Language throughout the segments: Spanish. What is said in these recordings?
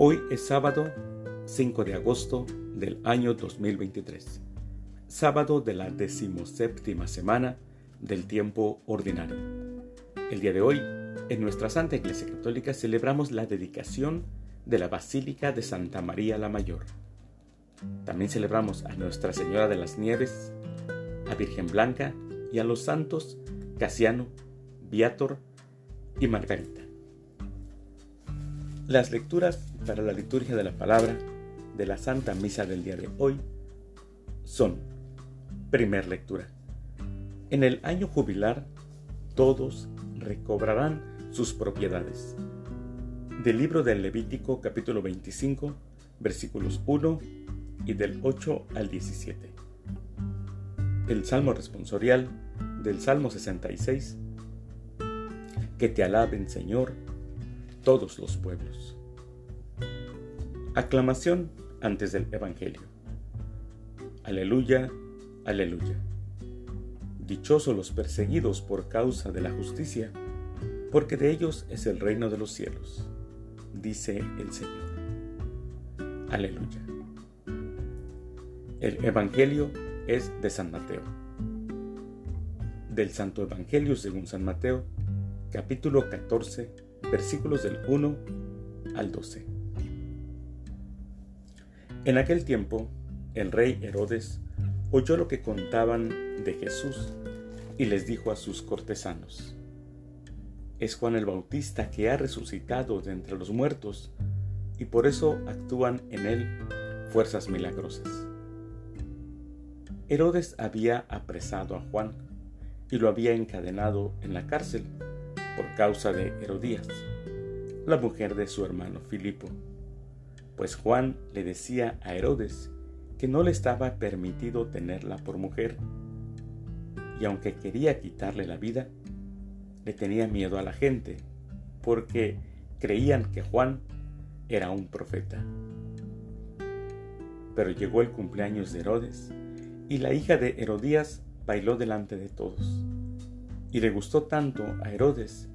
Hoy es sábado 5 de agosto del año 2023, sábado de la decimoséptima semana del tiempo ordinario. El día de hoy, en nuestra Santa Iglesia Católica celebramos la dedicación de la Basílica de Santa María la Mayor. También celebramos a Nuestra Señora de las Nieves, a Virgen Blanca y a los santos Casiano, Viator y Margarita. Las lecturas para la liturgia de la palabra de la Santa Misa del día de hoy son, primer lectura, en el año jubilar todos recobrarán sus propiedades. Del libro del Levítico capítulo 25 versículos 1 y del 8 al 17. El Salmo responsorial del Salmo 66. Que te alaben Señor todos los pueblos. Aclamación antes del Evangelio. Aleluya, aleluya. Dichosos los perseguidos por causa de la justicia, porque de ellos es el reino de los cielos, dice el Señor. Aleluya. El Evangelio es de San Mateo. Del Santo Evangelio según San Mateo, capítulo 14, versículos del 1 al 12. En aquel tiempo, el rey Herodes oyó lo que contaban de Jesús y les dijo a sus cortesanos, es Juan el Bautista que ha resucitado de entre los muertos y por eso actúan en él fuerzas milagrosas. Herodes había apresado a Juan y lo había encadenado en la cárcel por causa de Herodías, la mujer de su hermano Filipo, pues Juan le decía a Herodes que no le estaba permitido tenerla por mujer, y aunque quería quitarle la vida, le tenía miedo a la gente, porque creían que Juan era un profeta. Pero llegó el cumpleaños de Herodes, y la hija de Herodías bailó delante de todos y le gustó tanto a Herodes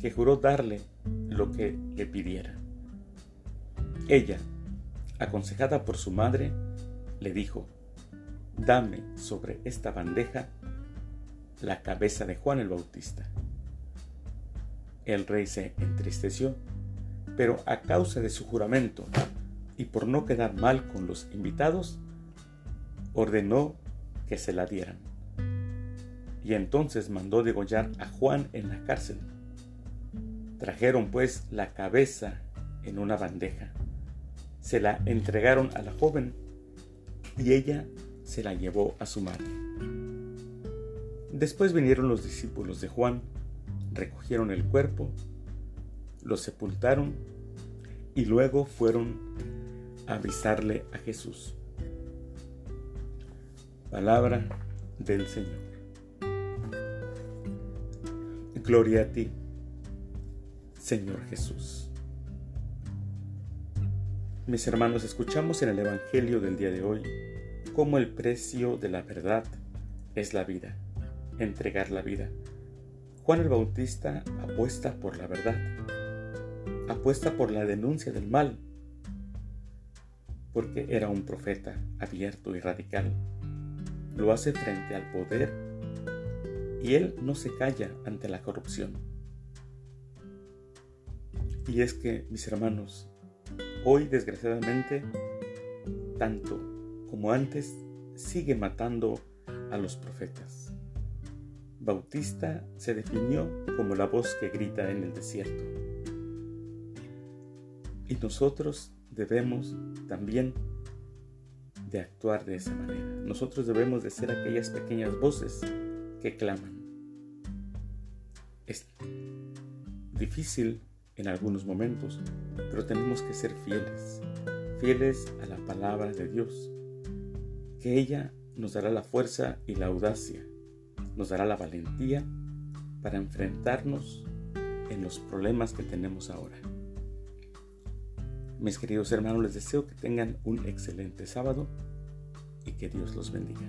que juró darle lo que le pidiera. Ella, aconsejada por su madre, le dijo, dame sobre esta bandeja la cabeza de Juan el Bautista. El rey se entristeció, pero a causa de su juramento y por no quedar mal con los invitados, ordenó que se la dieran y entonces mandó degollar a Juan en la cárcel. Trajeron pues la cabeza en una bandeja, se la entregaron a la joven y ella se la llevó a su madre. Después vinieron los discípulos de Juan, recogieron el cuerpo, lo sepultaron y luego fueron a avisarle a Jesús. Palabra del Señor. Gloria a ti, Señor Jesús. Mis hermanos, escuchamos en el Evangelio del día de hoy cómo el precio de la verdad es la vida, entregar la vida. Juan el Bautista apuesta por la verdad, apuesta por la denuncia del mal, porque era un profeta abierto y radical. Lo hace frente al poder y Él no se calla ante la corrupción. Y es que, mis hermanos, hoy desgraciadamente, tanto como antes, sigue matando a los profetas. Bautista se definió como la voz que grita en el desierto. Y nosotros debemos también de actuar de esa manera. Nosotros debemos de ser aquellas pequeñas voces que claman. Es difícil en algunos momentos, pero tenemos que ser fieles, fieles a la palabra de Dios, que ella nos dará la fuerza y la audacia, nos dará la valentía para enfrentarnos en los problemas que tenemos ahora. Mis queridos hermanos, les deseo que tengan un excelente sábado y que Dios los bendiga.